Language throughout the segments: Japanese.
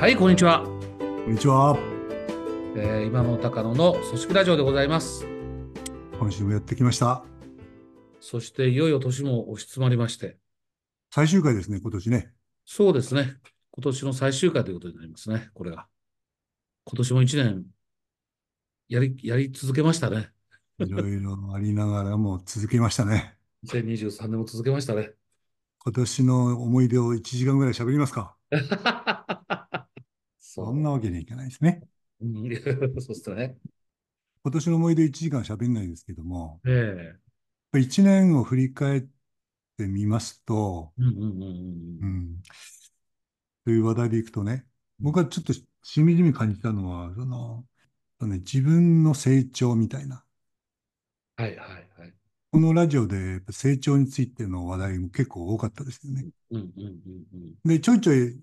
はい、こんにちは。こんにちは。えー今の高野の組織ラジオでございます。今週もやってきました。そしていよいよ年も押し詰まりまして、最終回ですね、今年ね。そうですね。今年の最終回ということになりますね、これが。今年も一年、やり、やり続けましたね。いろいろありながらも続けましたね。2023年も続けましたね。今年の思い出を1時間ぐらい喋りますか。そそんなわけにはいかないですね。うん そうですね。今年の思い出1時間喋んないですけども、ええ1年を振り返ってみますと、うんうんうんうんう。ん、という話題でいくとね、僕はちょっとしみじみ感じたのは、その、ね、自分の成長みたいな。はいはいはい。このラジオで成長についての話題も結構多かったですよね。うんうんうんうん。で、ちょいちょい、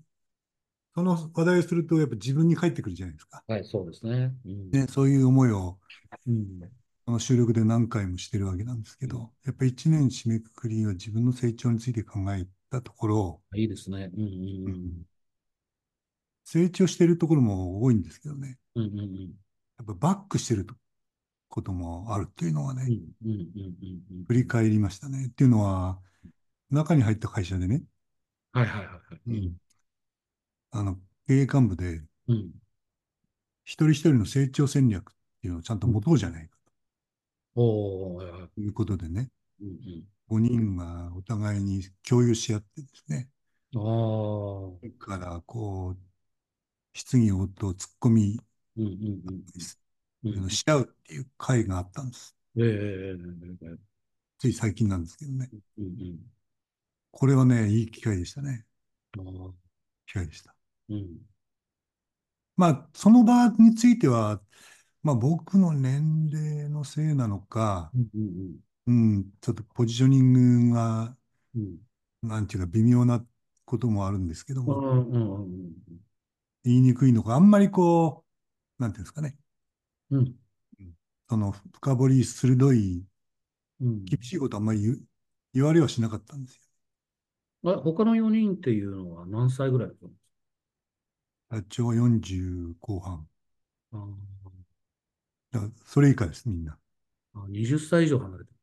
その話題をすると、やっぱ自分に返ってくるじゃないですか。はい、そうですね。うんね、そういう思いを、うんこの収録で何回もしてるわけなんですけど、やっぱ一年締めくくりは自分の成長について考えたところ、いいですね。うんうん成長してるところも多いんですけどね、うん。うんうんうん。やっぱバックしてることもあるっていうのはね、うんうんうんうんうん。振り返りましたね。っていうのは、中に入った会社でね、はいはいはいはい。うんあの、経営幹部で、うん。一人一人の成長戦略っていうのをちゃんと持とうじゃないかおー、はいうことでね、うんうん。5人がお互いに共有し合ってですね、ああ。それからこう、質疑応答、ツッコミうんうんうんうん。し合うっていう会があったんです。ええつい最近なんですけどね。うんうん。これはね、いい機会でしたね。機会でした。うん。まあ、その場については、まあ僕の年齢のせいなのか、うんうんうん、ちょっとポジショニングが、うん。なんていうか微妙なこともあるんですけどうんも、うんうんうん言いにくいのか、あんまりこう、なんていうんですかね、うん。その深掘り鋭い、うん。厳しいことあんまり言う言われはしなかったんですよ。あ、他の4人っていうのは何歳ぐらいだったん社長は40後半。かだからそれ以下です、みんな。ああ、20歳以上離れてる。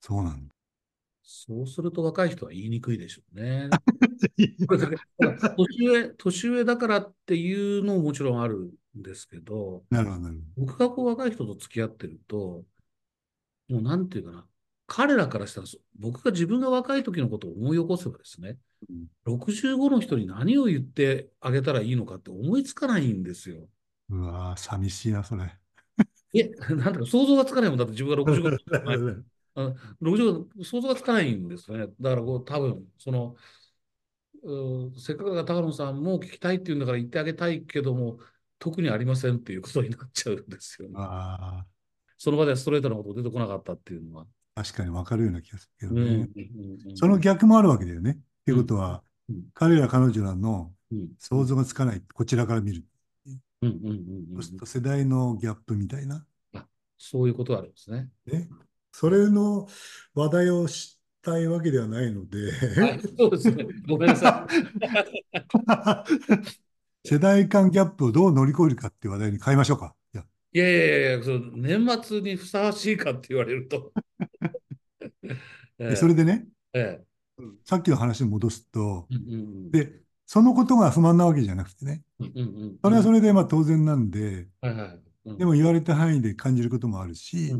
そうなんだ。そうすると若い人は言いにくいでしょうね。年上、年上だからっていうのももちろんあるんですけど、なるほど、なる僕がこう若い人と付き合ってると、もうなんていうかな、彼らからしたら、そ僕が自分が若い時のことを思い起こせばですね、65の人に何を言ってあげたらいいのかって思いつかないんですよ。うわぁ、寂しいな、それ。え、なんだか想像がつかないもんだって自分が65のあ65想像がつかないんですよね。だからこう多分、その、うーせっかくだから高野さんも聞きたいっていうんだから言ってあげたいけども、特にありませんっていうことになっちゃうんですよね。あその場ではストレートなこと出てこなかったっていうのは。あ、確かにわかるような気がするけうんうんどね。うんうんその逆もあるわけだよね。いうことは、うん彼ら彼女らのうん想像がつかない、こちらから見る。うんうんうんうんそうすると世代のギャップみたいな。そういうことがあるんですね。ね。それの話題をしたいわけではないので、はい、そうですね。ごめんなさ 世代間ギャップをどう乗り越えるかっていう話題に変えましょうか。いや、い。いやいやその年末にふさわしいかって言われると。それでね、ええさっきの話に戻すと、で、そのことが不満なわけじゃなくてね、それはそれでまあ当然なんで、でも言われた範囲で感じることもあるし、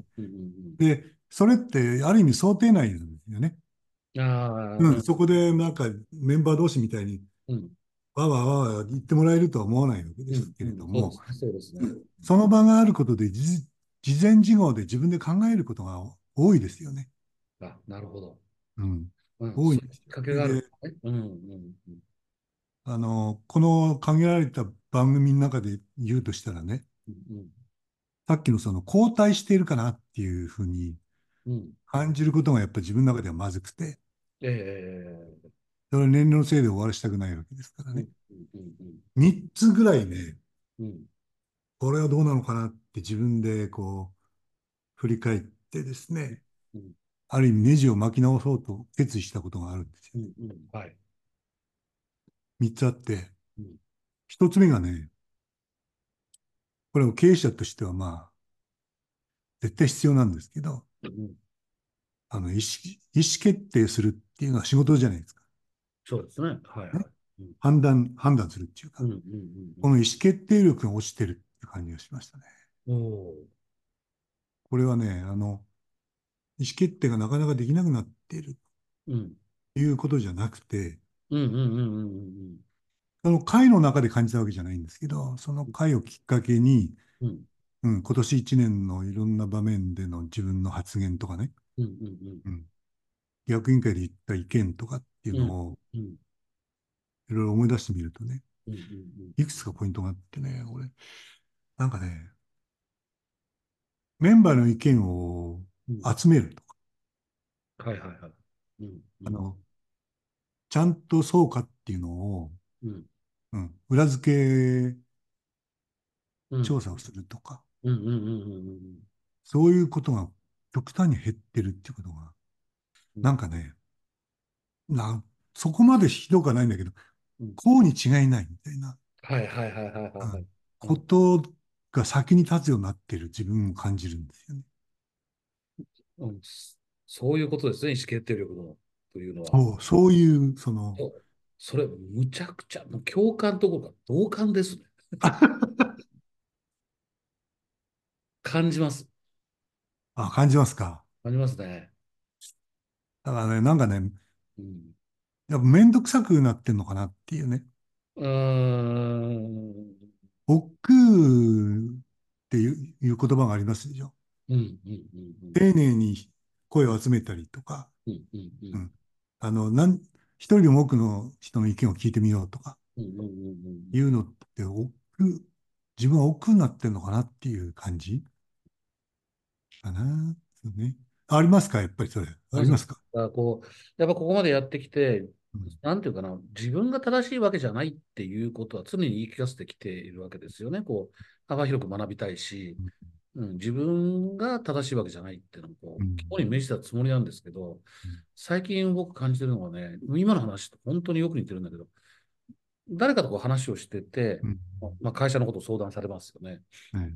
で、それってある意味想定内なんですよね。うんああ、うん、そこでなんかメンバー同士みたいにうん。わーわーわーわー言ってもらえるとは思わないわけですけれども、その場があることで事事前事後で自分で考えることが多いですよね。あ、なるほど。うん。うん。多いんですね。うんうんうん。あの、この限られた番組の中で言うとしたらね、うんさっきのその交代しているかなっていうふうにうん。うん感じることがやっぱり自分の中ではまずくて、ええそれは年齢のせいで終わらせたくないわけですからね。うんうん3つぐらいね、うんうん。これはどうなのかなって自分でこう、振り返ってですね。うん、ある意味ネジを巻き直そうと決意したことがあるんですよ。うんうんはい。3つあってうん、一つ目がね、これを経営者としてはまあ、絶対必要なんですけど、うんあの、意思、意思決定するっていうのは仕事じゃないですか。そうですね。はいはい。うん判断、判断するっていうか、うんうんこの意思決定力が落ちてるっていう感じがしましたね。これはね、あの、意思決定がなかなかできなくなっている。うん。ということじゃなくて、うんうんうんうんうんあの会の中で感じたわけじゃないんですけど、その会をきっかけに、うん。うん、今年1年のいろんな場面での自分の発言とかね、うんうんうん、役員会で言った意見とかっていうのをうんいろいろ思い出してみるとね、うんうんいくつかポイントがあってね、俺、なんかね、メンバーの意見をうん集めるとか、はいはいはい。うん。あの、ちゃんとそうかっていうのを、うん。うん、裏付けうん。調査をするとか、うんうんうんうんうんそういうことが極端に減ってるっていうことが、うん。なんかね、な、そこまでひどくはないんだけどうん、こうに違いないみたいな。はいはいはいはいはいはい。ことが先に立つようになってる自分を感じるんですよね。うんそういうことですね、意思決定力のというのは。そう、そういう、その、それ、むちゃくちゃ、もう共感ところか、同感ですね。感じます。あ、感じますか。感じますね。だからね、なんかね、うん。やっぱめんどくさくなってんのかなっていうね。うーん。億劫っていういう言葉がありますでしょ。うんうんうん丁寧に声を集めたりとか、うんうんうん。うん。あの、なん、一人でも多くの人の意見を聞いてみようとか。うんうんうんうん。いうのって、億劫、自分は億劫になってんのかなっていう感じ。かな。ね。ありますかやっぱりそれ。ありますか？こう、やっぱここまでやってきて、うん。なんていうかな、自分が正しいわけじゃないっていうことは常に言い聞かせてきているわけですよね。こう、幅広く学びたいし、うん、自分が正しいわけじゃないっていうのもこう、に銘じたつもりなんですけど、最近僕感じてるのはね、今の話と本当によく似てるんだけど、誰かとこう話をしてて、うんまあ、会社のことを相談されますよね。ね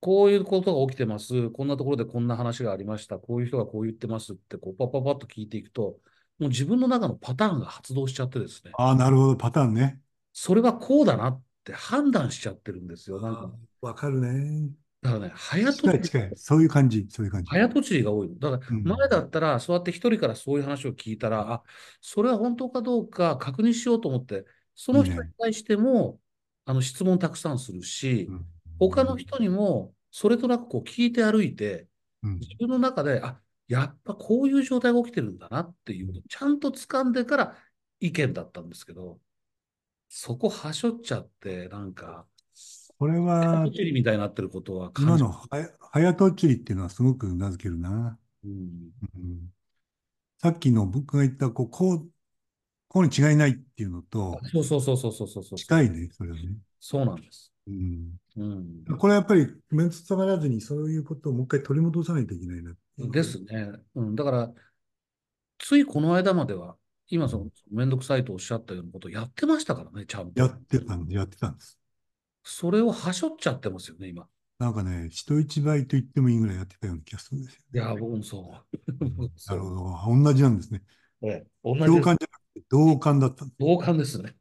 こういうことが起きてます。こんなところでこんな話がありました。こういう人がこう言ってますって、こう、パッパッパッと聞いていくと、もう自分の中のパターンが発動しちゃってですね、ああ、なるほど、パターンね。それはこうだなって判断しちゃってるんですよ。なんか、わかるね。だからね、早とちり、近い。そういう感じ、そういう感じ。早とちりが多いの。だから、うん前だったら、そうやって一人からそういう話を聞いたら、あ、それは本当かどうか確認しようと思って、その人に対しても、あの、質問たくさんするし、うん他の人にも、それとなくこう聞いて歩いて、うん自分の中で、あ、やっぱこういう状態が起きてるんだなっていうのをちゃんと掴んでから意見だったんですけど、そこはしょっちゃって、なんか、これは早と、ちりみたいになってることは今の早とちりっていうのはすごくうなずけるな。うんうんさっきの僕が言った、こう、こう、こうに違いないっていうのと、そうそうそうそうそうそうそう。近いね、それはね。そうなんです。うんうん。これはやっぱり、メンツ下がらずに、そういうことをもう一回取り戻さないといけないなですね。うん。だから、ついこの間までは、今その、めんどくさいとおっしゃったようなことをやってましたからね、ちゃんと。やってたんで、やってたんです。それをはしょっちゃってますよね、今。なんかね、人一倍と言ってもいいぐらいやってたような気がするんですよいや、僕もそう。なるほど。同じなんですね。ええ同じ共感じゃなくて同感だった。同感ですね。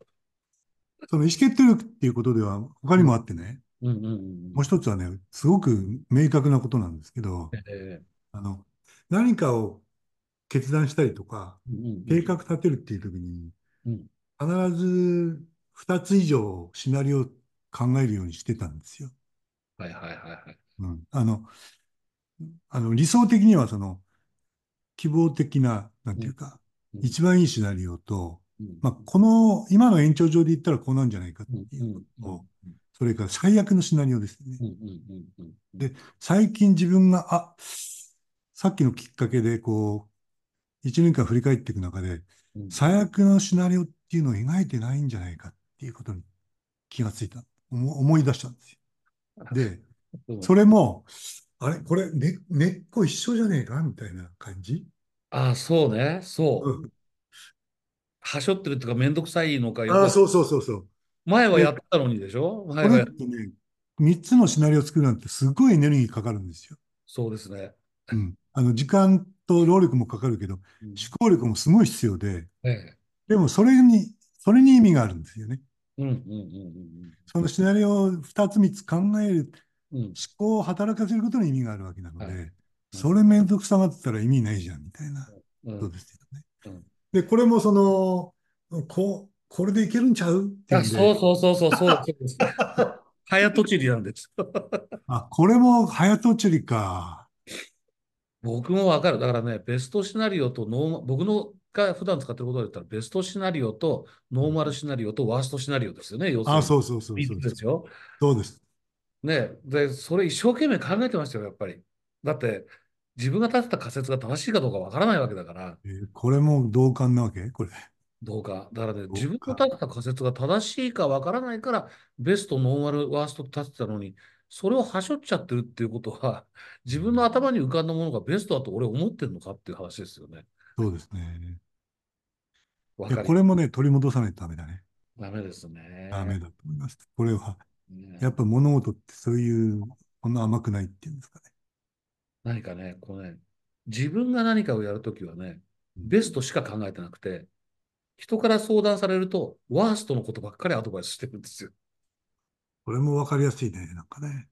その意思決定力っていうことでは他にもあってね、うんうんうんもう一つはね、すごく明確なことなんですけど、ええあの、何かを決断したりとか、うんうん計画立てるっていう時に、うん必ず2つ以上シナリオを考えるようにしてたんですよ。はいはいはいはい。うん。あの、あの理想的にはその、希望的な、なんていうか、うん一番いいシナリオと、うんまあ、この、今の延長上で言ったらこうなんじゃないかってうんいううんのと、それから最悪のシナリオですね。うんうんうんうんで最近自分が、あ、さっきのきっかけで、こう、一年間振り返っていく中で、うん最悪のシナリオっていうのを描いてないんじゃないかっていうことに気がついた。思思い出したんですよ。で、うんそれも、あれこれ、ね、根っこ一緒じゃねえか？みたいな感じ、ああ、そうね。そう。うんはしょってるっていうか、めんどくさいのか、よああ、く、そうそうそうそう。前はで、やってたのにでしょ？前はや、ってね、3つのシナリオを作るなんてすごいエネルギーかかるんですよ。そうですね。うん。あの、時間と労力もかかるけど、思うん、考力もすごい必要で、ええ。でもそれに、それに意味があるんですよね。うん、うん、うん、そのシナリオを2つ3つ考える、うん。うん。思考を働かせることに意味があるわけなのはい。で、うん、それめんどくさがってたら意味ないじゃん、みたいなうん、ことですよね。うん。で、これもその、こう、これでいけるんちゃうっていあ、うそうそうそうそう、そう。早とちりなんです。あ、これも早とちりか。僕もわかる。だからね、ベストシナリオとノーマ、僕のが普段使ってることで言ったら、ベストシナリオとノーマルシナリオとワーストシナリオですよね。要すあ、るに。そうそうそう3そうそう。つですよ。そうです。ね。で、それ一生懸命考えてましたよ、やっぱり。だって、自分が立てた仮説が正しいかどうかわからないわけだから、えーこれも同感なわけ？これ。どうか。だからね、自分の同感。立てた仮説が正しいかわからないから、ベスト、ノーマル、ワーストって立てたのに、それをはしょっちゃってるっていうことは、自分の頭に浮かんだものがベストだと俺思ってるのかっていう話ですよね。そうですね。これもね、取り戻さないとダメだね。ダメですね。ダメだと思います。これは、やっねぱ物事ってそういう、こんな甘くないっていうんですかね。何かね、こうね、自分が何かをやるときはね、うんベストしか考えてなくて、人から相談されると、ワーストのことばっかりアドバイスしてるんですよ。これもわかりやすいね。なんかね。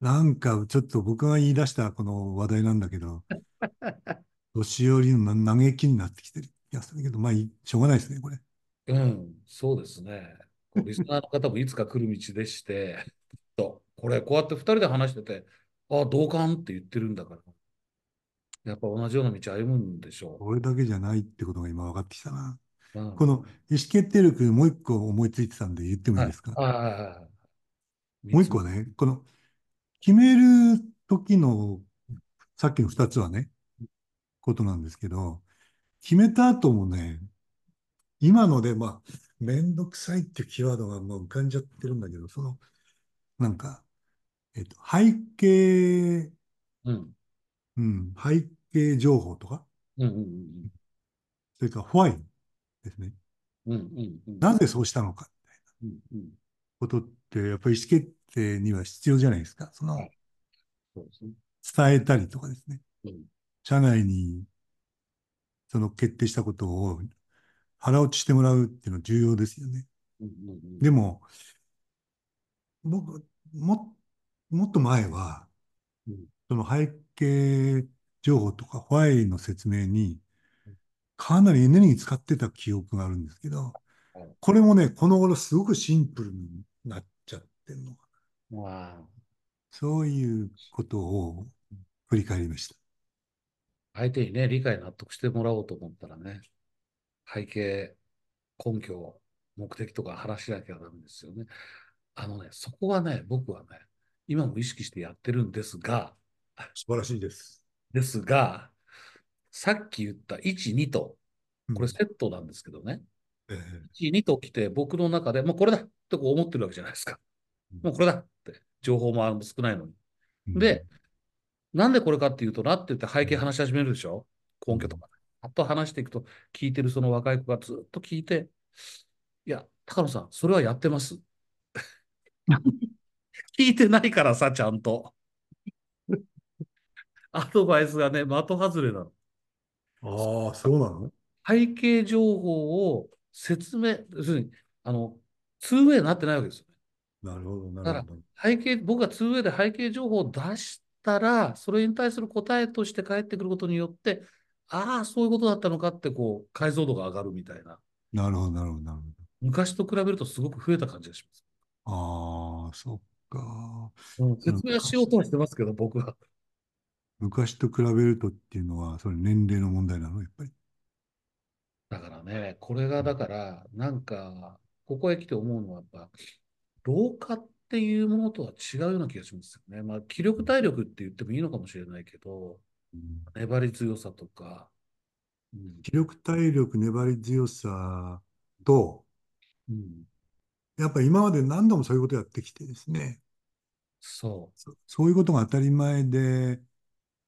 なんか、ちょっと僕が言い出したこの話題なんだけど、年寄りの嘆きになってきてる気がするけど、まあしょうがないですね、これ。うん、そうですね。リスナーの方もいつか来る道でして、と、これ、こうやって二人で話してて、あ、同感って言ってるんだから、やっぱ同じような道歩むんでしょこれだけじゃないってことが今分かってきたな。う。うん。この意思決定力、もう一個思いついてたんで言ってもいいはい。ですかはい。もう一個はね、この決める時の、さっきの二つはね、ことなんですけど、決めた後もね、今ので、まあ、めんどくさいっていうキーワードがもう浮かんじゃってるんだけど、その、なんか、えっと、背景、うん。うん、背景情報とか、うんうんそれから why ですね。うんうん。うんうんうんなぜそうしたのか、うんうんことって、やっぱり意思決定には必要じゃないですか。その。伝えたりとかですね。うん。社内にその決定したことを腹落ちしてもらうっていうのは重要ですよね。うんうんでも、僕、も、もっと前は、うん。その背景情報とか、ホワイの説明に、かなりエネルギー使ってた記憶があるんですけど、はいこれもね、この頃すごくシンプルになっちゃってるのかな。まあ、そういうことを振り返りました。相手にね、理解納得してもらおうと思ったらね、背景、根拠、目的とか話しなきゃダメですよね。あのね、そこはね、僕はね、今も意識してやってるんですが、素晴らしいです。ですが、さっき言った1、2と、これうん。セットなんですけどね、えー1、2と来て僕の中で、もうこれだってこう思ってるわけじゃないですか。もうこれだって、情報も少ないのに。うんで、なんでこれかっていうとなって言って背景話し始めるでしょ？うん根拠とか。あと話していくと、聞いてるその若い子がずっと聞いて、いや、高野さん、それはやってます。聞いてないからさ、ちゃんと。アドバイスがね、的外れなの。ああ、そうなの？背景情報を説明、要するに、あの、2way になってないわけですよね。なるほど、なるだかほど。ら、背景、僕が 2way で背景情報を出したら、それに対する答えとして返ってくることによって、ああ、そういうことだったのかって、こう、解像度が上がるみたいな。なるほど、なるほど、なるほ昔と比べるとすごく増えた感じがします。ど。ああ、そっか。うん、説明はしよう昔、とはしてますけど、僕は。昔と比べるとっていうのは、それ年齢の問題なの、やっぱり。だからね、これがうんだから、なんか、ここへ来て思うのは、やっぱ、老化っていうものとは違うような気がしますよね。まあ、気力体力って言ってもいいのかもしれないけど、うん粘り強さとか、うん、気力、体力、粘り強さと、うん、やっぱり今まで何度もそういうことやってきてですね、そそ、そういうことが当たり前で、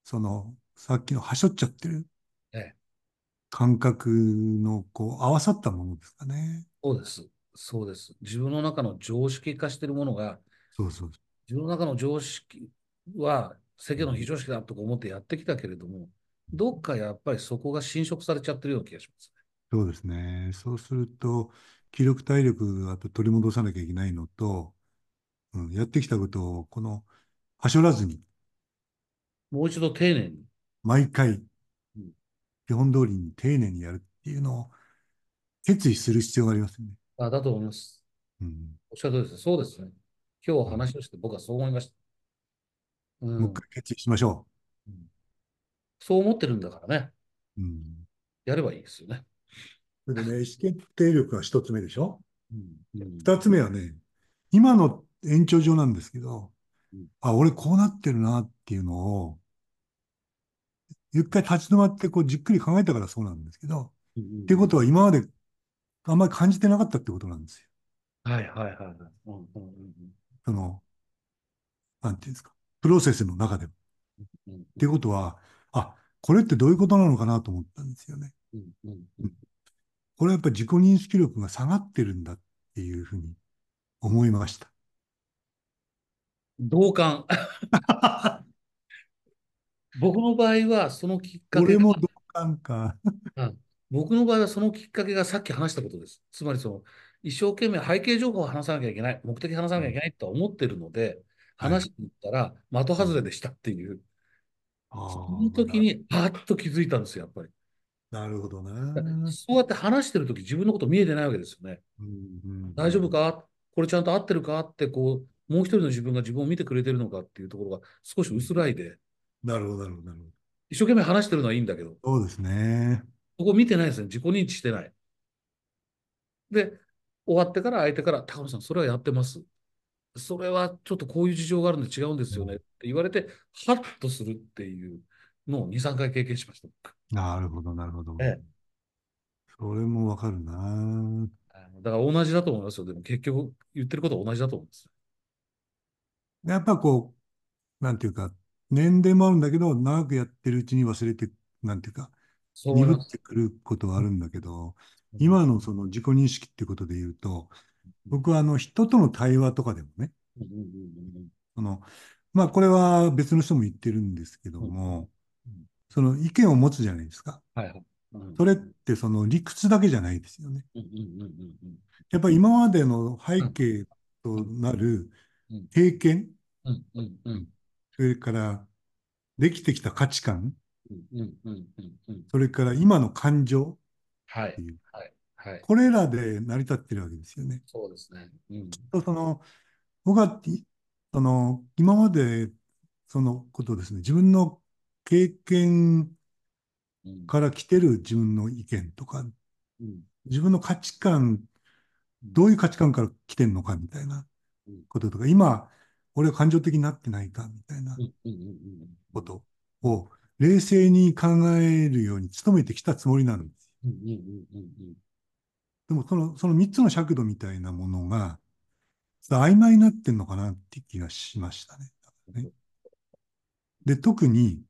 その、さっきのはしょっちゃってる。感覚のこう合わさったものですかね。そうです。そうです。自分の中の常識化しているものが、そうそう。自分の中の常識は世間の非常識だとか思ってやってきたけれども、どっかやっぱりそこが侵食されちゃってるような気がしますね。そうですね。そうすると、気力、体力、あと取り戻さなきゃいけないのと、うん、やってきたことを、この、はしょらずに、もう一度丁寧に。毎回うん、基本通りに丁寧にやるっていうのを決意する必要がありますよね。あだと思います。うん、おっしゃる通りです。そうですね。今日話をして僕はそう思いました。うん、もう一回決意しましょう。ん、そう思ってるんだからね。うん、やればいいですよね。それでね、意思決定力が一つ目でしょ？二、うん、つ目はね、今の延長上なんですけど、うん、あ、俺こうなってるなっていうのを、一回立ち止まってこうじっくり考えたからそうなんですけど、うんうん、っていうことは今まであんまり感じてなかったってことなんですよ。はいはいはいはい。うんうんうん、その、なんていうんですか、プロセスの中でも。うんうん、っていうことは、あ、これってどういうことなのかなと思ったんですよね。うんうんうん、これはやっぱり自己認識力が下がってるんだっていうふうに思いました。同感。僕の場合はそのきっかけ俺も同感か。うん、僕の場合はそのきっかけがさっき話したことです。つまりその一生懸命背景情報を話さなきゃいけない、目的話さなきゃいけないと思ってるので、話しに行ったら的外れでしたっていう、はい、その時にパッと気づいたんですよ、やっぱり。なるほどな。そうやって話してる時自分のこと見えてないわけですよね。うんうん、大丈夫か？これちゃんと合ってるか？ってこう、もう一人の自分が自分を見てくれてるのかっていうところが少し薄らいで。なるほど、なるほど、なるほど。一生懸命話してるのはいいんだけど。そうですね。ここ見てないですね。自己認知してない。で、終わってから相手から、高野さん、それはやってます。それはちょっとこういう事情があるんで違うんですよねって言われて、ハッとするっていうのを2、3回経験しました。なるほど、なるほど。ええ、それもわかるな。だから同じだと思いますよ。でも結局言ってることは同じだと思うんです。やっぱこう、なんていうか、年齢もあるんだけど、長くやってるうちに忘れて、なんていうか、鈍ってくることはあるんだけど、今のその自己認識っていうことで言うと、僕はあの人との対話とかでもね、そのまあこれは別の人も言ってるんですけども、その意見を持つじゃないですか。それってその理屈だけじゃないですよね。やっぱり今までの背景となる経験、それからできてきた価値観、それから今の感情っていう、はいはい、これらで成り立ってるわけですよね。そうですね。うん、とその僕はその今までそのことですね、自分の経験から来てる自分の意見とか、うん、自分の価値観、どういう価値観から来てるのかみたいなこととか、今、俺は感情的になってないかみたいなことを冷静に考えるように努めてきたつもりなんです。でもその、その3つの尺度みたいなものが、曖昧になってんのかなって気がしましたね。ねで、特に、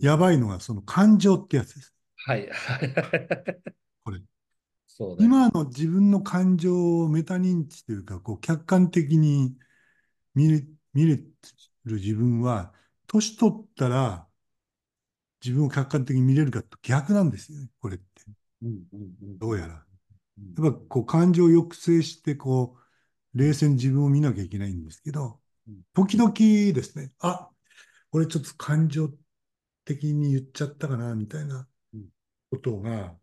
やばいのがその感情ってやつです。はい。これ。そう今の自分の感情をメタ認知というか、こう客観的に見れ見れる自分は、年取ったら自分を客観的に見れるかと逆なんですよね、これって。どうやら。やっぱこう感情を抑制して、こう、冷静に自分を見なきゃいけないんですけど、時々ですね、あ、俺ちょっと感情的に言っちゃったかな、みたいなことが、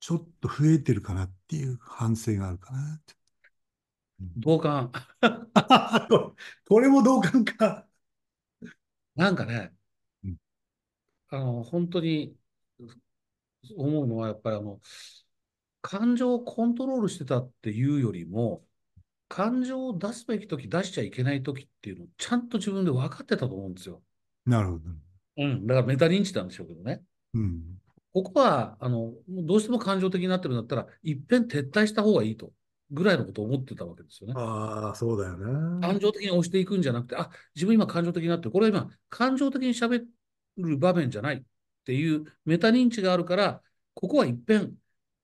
ちょっと増えてるかなっていう反省があるかな。同感。これも同感か。なんかね、あの、本当に思うのは、やっぱりあの、感情をコントロールしてたっていうよりも、感情を出すべき時、出しちゃいけない時っていうのをちゃんと自分で分かってたと思うんですよ。なるほど。うん。だからメタ認知なんでしょうけどね。うん。ここは、あの、どうしても感情的になってるんだったら、いっぺん撤退した方がいいと。ぐらいのことを思ってたわけですよね。ああ、そうだよね。感情的に押していくんじゃなくて、あ、自分今感情的になってる。これは今、感情的に喋る場面じゃないっていうメタ認知があるから、ここは一遍、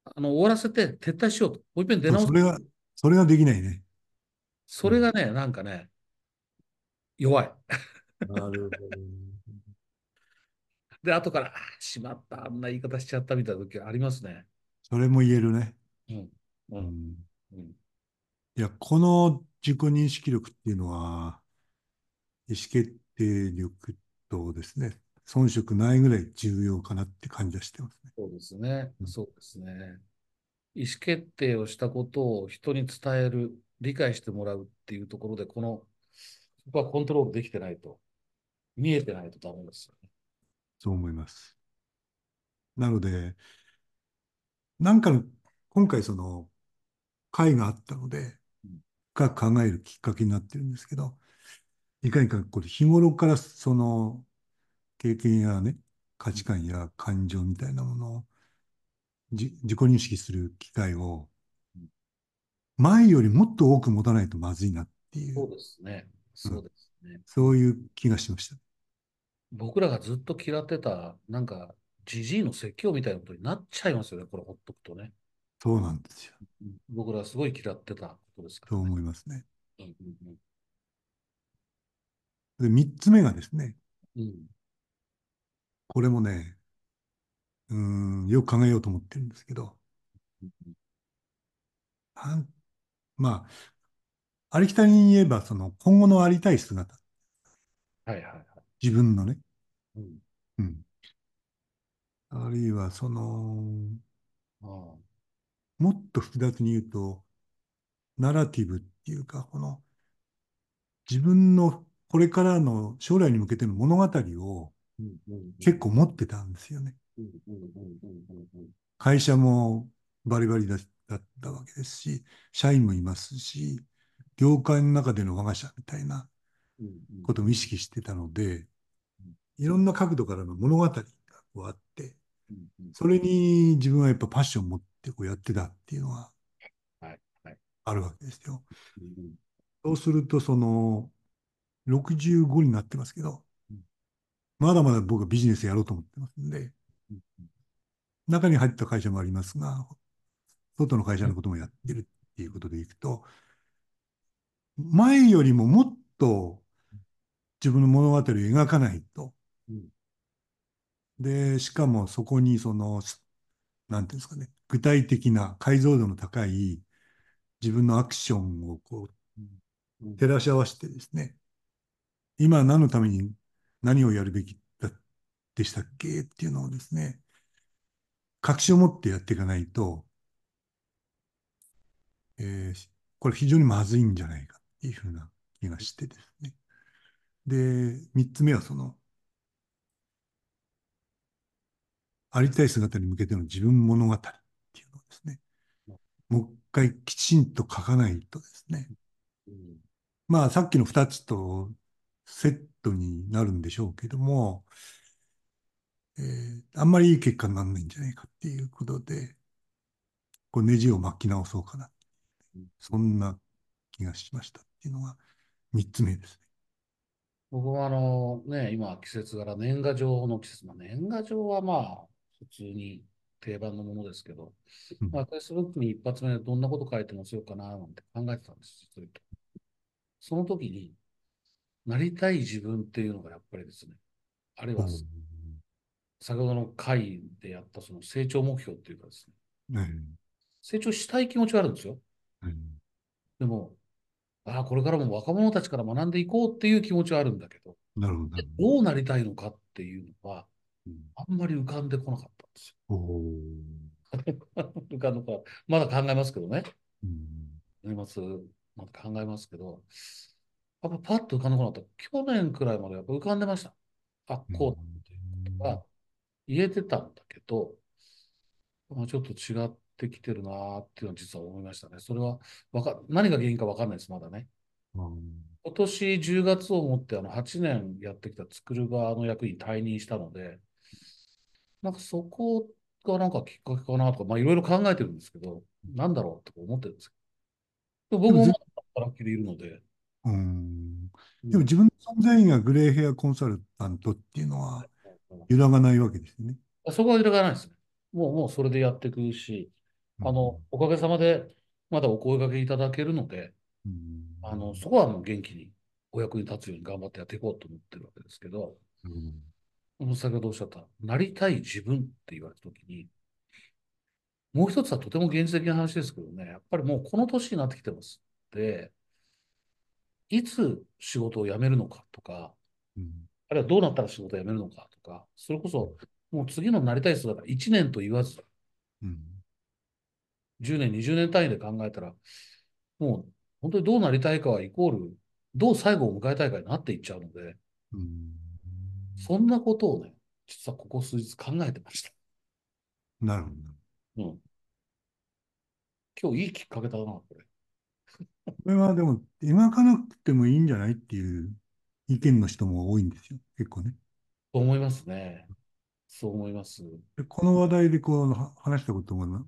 あの、終わらせて撤退しようと。もう一遍出そう、直す。それが、それができないね。それがね、なんかね、弱い。なるほど。で、後から、あーしまった、あんな言い方しちゃったみたいな時ありますね。それも言えるね。うん。う。うんん。うん。いや、この自己認識力っていうのは、意思決定力とですね、遜色ないぐらい重要かなって感じはしてますね。そうですねう。んそうですね。意思決定をしたことを人に伝える、理解してもらうっていうところで、この、そこはコントロールできてないと、見えてないとダメですよね。そう思います。なので、なんかの、今回その会があったのでうん、深く考えるきっかけになってるんですけど、いかにかこれ日頃からその経験やね、価値観や感情みたいなものをじ自己認識する機会をうん前よりもっと多く持たないとまずいなっていう、そうですね。そうですね。そういう気がしました。僕らがずっと嫌ってた、なんか、じじいの説教みたいなことになっちゃいますよね、これほっとくとね。そうなんですよ。うん僕らすごい嫌ってたことですかそうらね。思いますね。うんうんで、三つ目がですね、うんうんこれもね、うーん、よく考えようと思ってるんですけど、うんまあ、ありきたりに言えば、その今後のありたい姿、はいはいはい。自分のね、うん。うん。あるいは、その、ああ。もっと複雑に言うと、ナラティブっていうか、この、自分のこれからの将来に向けての物語を結構持ってたんですよね。会社もバリバリだだったわけですし、社員もいますし、業界の中での我が社みたいなことも意識してたので、いろんな角度からの物語がこうあって、それに自分はやっぱパッションを持ってこうやってたっていうのはあるわけですよ。そうすると、その、65になってますけどうん、まだまだ僕はビジネスやろうと思ってますんで、うん中に入った会社もありますが、外の会社のこともやってるっていうことでいくと、前よりももっと自分の物語を描かないと。うん。で、しかもそこにその、なんていうんですかね、具体的な解像度の高い自分のアクションをこううん。照らし合わせてですね、今何のために何をやるべきだでしたっけ？っていうのをですね、確信を持ってやっていかないと、えーこれ非常にまずいんじゃないかっていうふうな気がしてですね。で、三つ目はその、ありたい姿に向けての自分物語っていうのをですね、もう一回きちんと書かないとですね、うん。まあさっきの2つとセットになるんでしょうけども、えーあんまりいい結果にならないんじゃないかっていうことで、こうネジを巻き直そうかな。そんな気がしましたっていうのが3つ目です僕もあのね、今季節柄年賀状の季節、まあ、年賀状はまあ普通に定番のものですけど、ね。まあ、Facebook に一発目でどんなこと書いて載せようかななんて考えてたんです、ずっと。その時に、なりたい自分っていうのがやっぱりですね、あるいは先ほどの会でやったその成長目標っていうかですね、うん成長したい気持ちはあるんですよ。うんでも、ああ、これからも若者たちから学んでいこうっていう気持ちはあるんだけど、なるほど。どうなりたいのかっていうのは、あんまり浮かんでこなかったんですよ。浮かんでこまだ考えますけどね。うん思います。まだ考えますけど、やっぱパッと浮かんでこなかった。去年くらいまでやっぱ浮かんでました。あ、こうっていうことが言えてたんだけど、まあ、ちょっと違ってきてるなーっていうのは実は思いましたね。それはわか、何が原因かわかんないです、まだね。うん今年10月をもってあの8年やってきた作る側の役に退任したので、なんかそこがなんかきっかけかなとか、まあいろいろ考えてるんですけど、なんだろうとか思ってるんですけど、僕もまだ働きでいるので、うんうんでも自分の存在意義がグレーヘアコンサルタントっていうのは揺らがないわけですよね。そこは揺るがないですね。もう、もうそれでやっていくし、うんあの、おかげさまで、まだお声掛けいただけるので、うんあの、そこはもう元気にお役に立つように頑張ってやっていこうと思ってるわけですけど、うん先ほどおっしゃった、なりたい自分って言われたときに、もう一つはとても現実的な話ですけどね、やっぱりもうこの年になってきてます。で、いつ仕事を辞めるのかとか、うんあるいはどうなったら仕事を辞めるのかとか、それこそもう次のなりたい姿、1年と言わず、うん10年、20年単位で考えたら、もう本当にどうなりたいかはイコール、どう最後を迎えたいかになっていっちゃうので、うんそんなことをね、実はここ数日考えてました。なるほど。うん。今日いいきっかけだな、これ。これはでも、描かなくてもいいんじゃないっていう意見の人も多いんですよ。結構ね。思いますね。そう思います。でこの話題でこうは話したこともな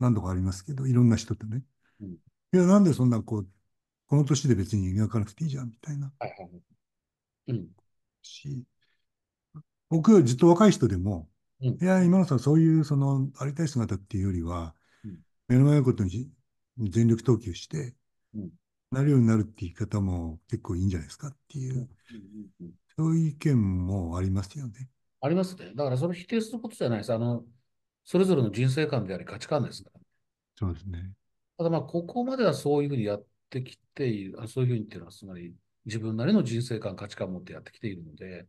何度かありますけど、いろんな人とね。うんいや、なんでそんなこう、この年で別に描かなくていいじゃんみたいなはいはい。うん。し、僕はずっと若い人でも、うんいや、今野さん、そういうそのありたい姿っていうよりは、うん目の前のことに全力投球して、うんなるようになるって言い方も結構いいんじゃないですかっていう、そういう意見もありますよね。ありますね。だからそれを否定することじゃないです。あの、それぞれの人生観であり価値観ですから。そうですね。ただまあ、ここまではそういうふうにやってきている、あそういうふうにっていうのは、つまり自分なりの人生観、価値観を持ってやってきているので、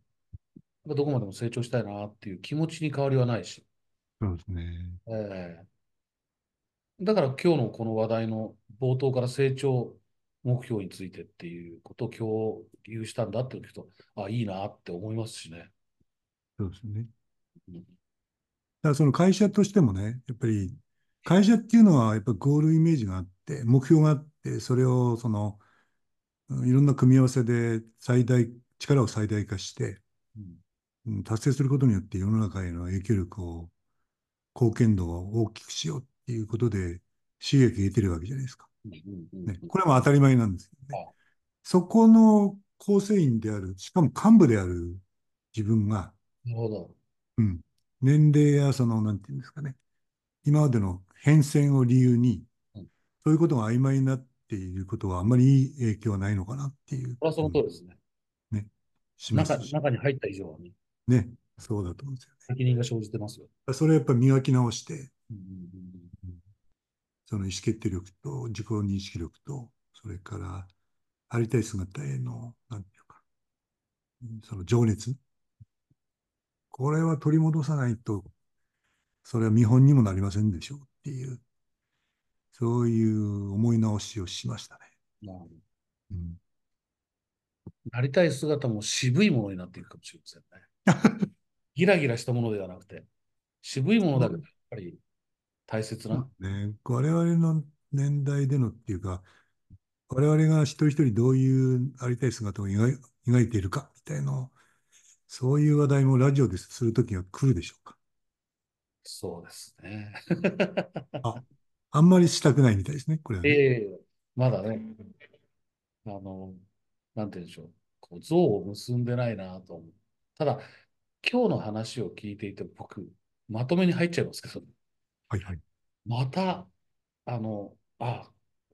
どこまでも成長したいなっていう気持ちに変わりはないし、そうですね。ええだから今日のこの話題の冒頭から成長目標についてっていうことを共有したんだって聞くと、あ、いいなって思いますしね。そうですね。うんだからその会社としてもね、やっぱり会社っていうのはやっぱゴールイメージがあって、目標があって、それをそのうんいろんな組み合わせで最大、力を最大化して、うんうん達成することによって世の中への影響力を、貢献度を大きくしようっていうことで収益を得てるわけじゃないですか。うんうんうんね、これはまあ当たり前なんですけどねは。そこの構成員である、しかも幹部である自分が、なるほど。うん、年齢やその、なんていうんですかね、今までの変遷を理由にうん、そういうことが曖昧になっていることはあんまりいい影響はないのかなっていうこれはその通りですね。ね、しま中すし、中に入った以上はね、ね、そうだと思うんですよ責任が生じてますよ。ね。それをやっぱり磨き直して、うんうんその意思決定力と自己認識力と、それからありたい姿への、なんていうか、うんその情熱。これは取り戻さないと、それは見本にもなりませんでしょうっていう、そういう思い直しをしましたね。うんなるほどうん、なりたい姿も渋いものになっていくかもしれませんね。ギラギラしたものではなくて、渋いものだけど、やっぱり大切な。ね、我々の年代でのっていうか、我々が一人一人どういうありたい姿を描い描いているかみたいなそういう話題もラジオでするときが来るでしょうか？そうですね。あ、あんまりしたくないみたいですね、これはね。ええまだね、あの、なんて言うんでしょう。こう像を結んでないなと思う。ただ、今日の話を聞いていて、僕、まとめに入っちゃいますけど、はいはい。また、あの、あ、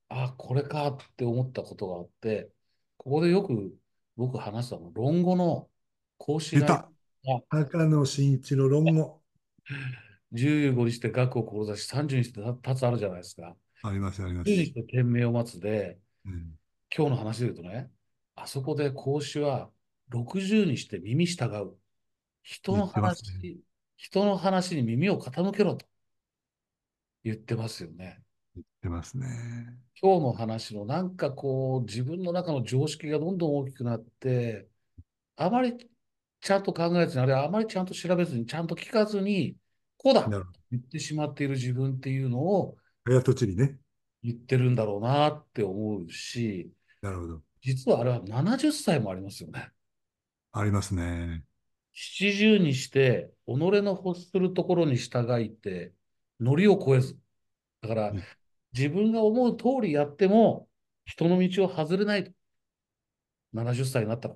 あ、これかって思ったことがあって、ここでよく僕話したの、論語の孔子出たが高野真一の論語。15にして学を志し、30にして立つあるじゃないですか。あります、ありま10にしす。て天命を待つで、うん、今日の話で言うとね、あそこで孔子は60にして耳従う。人の言ってます話、ね人の話に耳を傾けろと言ってますよね。出ますね。今日の話のなんかこう自分の中の常識がどんどん大きくなって、あまりちゃんと考えずに、あるいはあまりちゃんと調べずに、ちゃんと聞かずに、こうだなるほど。言ってしまっている自分っていうのを早とちりね。言ってるんだろうなって思うし、なるほど。実はあれは70歳もありますよね。ありますね。70にして、己の欲するところに従いて、ノリを超えず。だからうん、自分が思う通りやっても、人の道を外れないと。70歳になったら。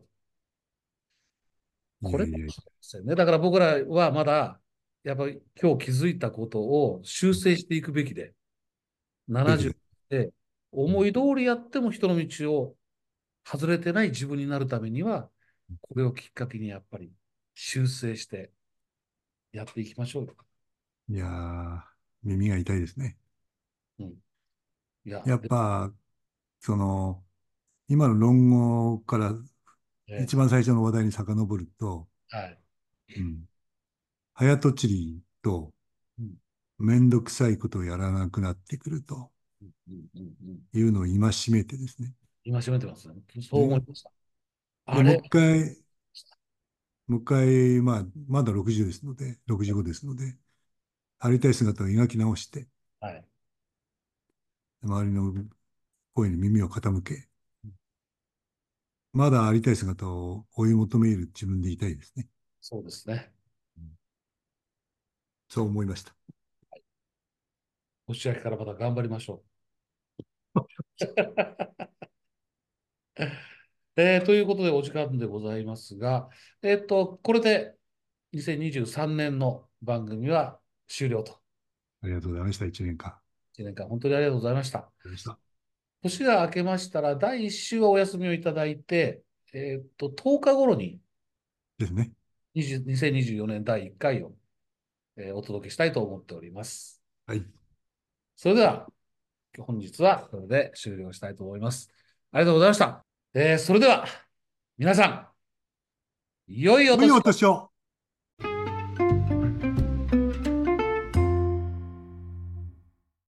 これもしれませんね。だから僕らはまだやっぱり今日気づいたことを修正していくべきで、70べきで。で思い通りやっても人の道を外れてない自分になるためには、これをきっかけにやっぱり修正してやっていきましょうよ。いやー、耳が痛いですね。うん。いや、やっぱ、その、今の論語からで、一番最初の話題に遡ると、はい。うん。早とちりとうん、めんどくさいことをやらなくなってくると。いうのを戒めてですね。今閉めてますね。そう思いました。であれ？もう一回、もう一回、まあ、まだ60ですので、65ですので、ありたい姿を描き直して、はい。周りの声に耳を傾け、まだありたい姿を追い求める自分でいたいですね。そうですね。そう思いました。年明けからまた頑張りましょう。えーということでお時間でございますが、えっと、これで2023年の番組は終了と。ありがとうございました。1年間。あ1年間本当にありがとうございました。りがとうございました。年が明けましたら、第1週はお休みをいただいて、えっと、10日頃にですね。20 2024年第1回を、えーお届けしたいと思っております。はい。それでは、本日はこれで終了したいと思います。ありがとうございました。えーそれでは、皆さん、良いお良い年をお年を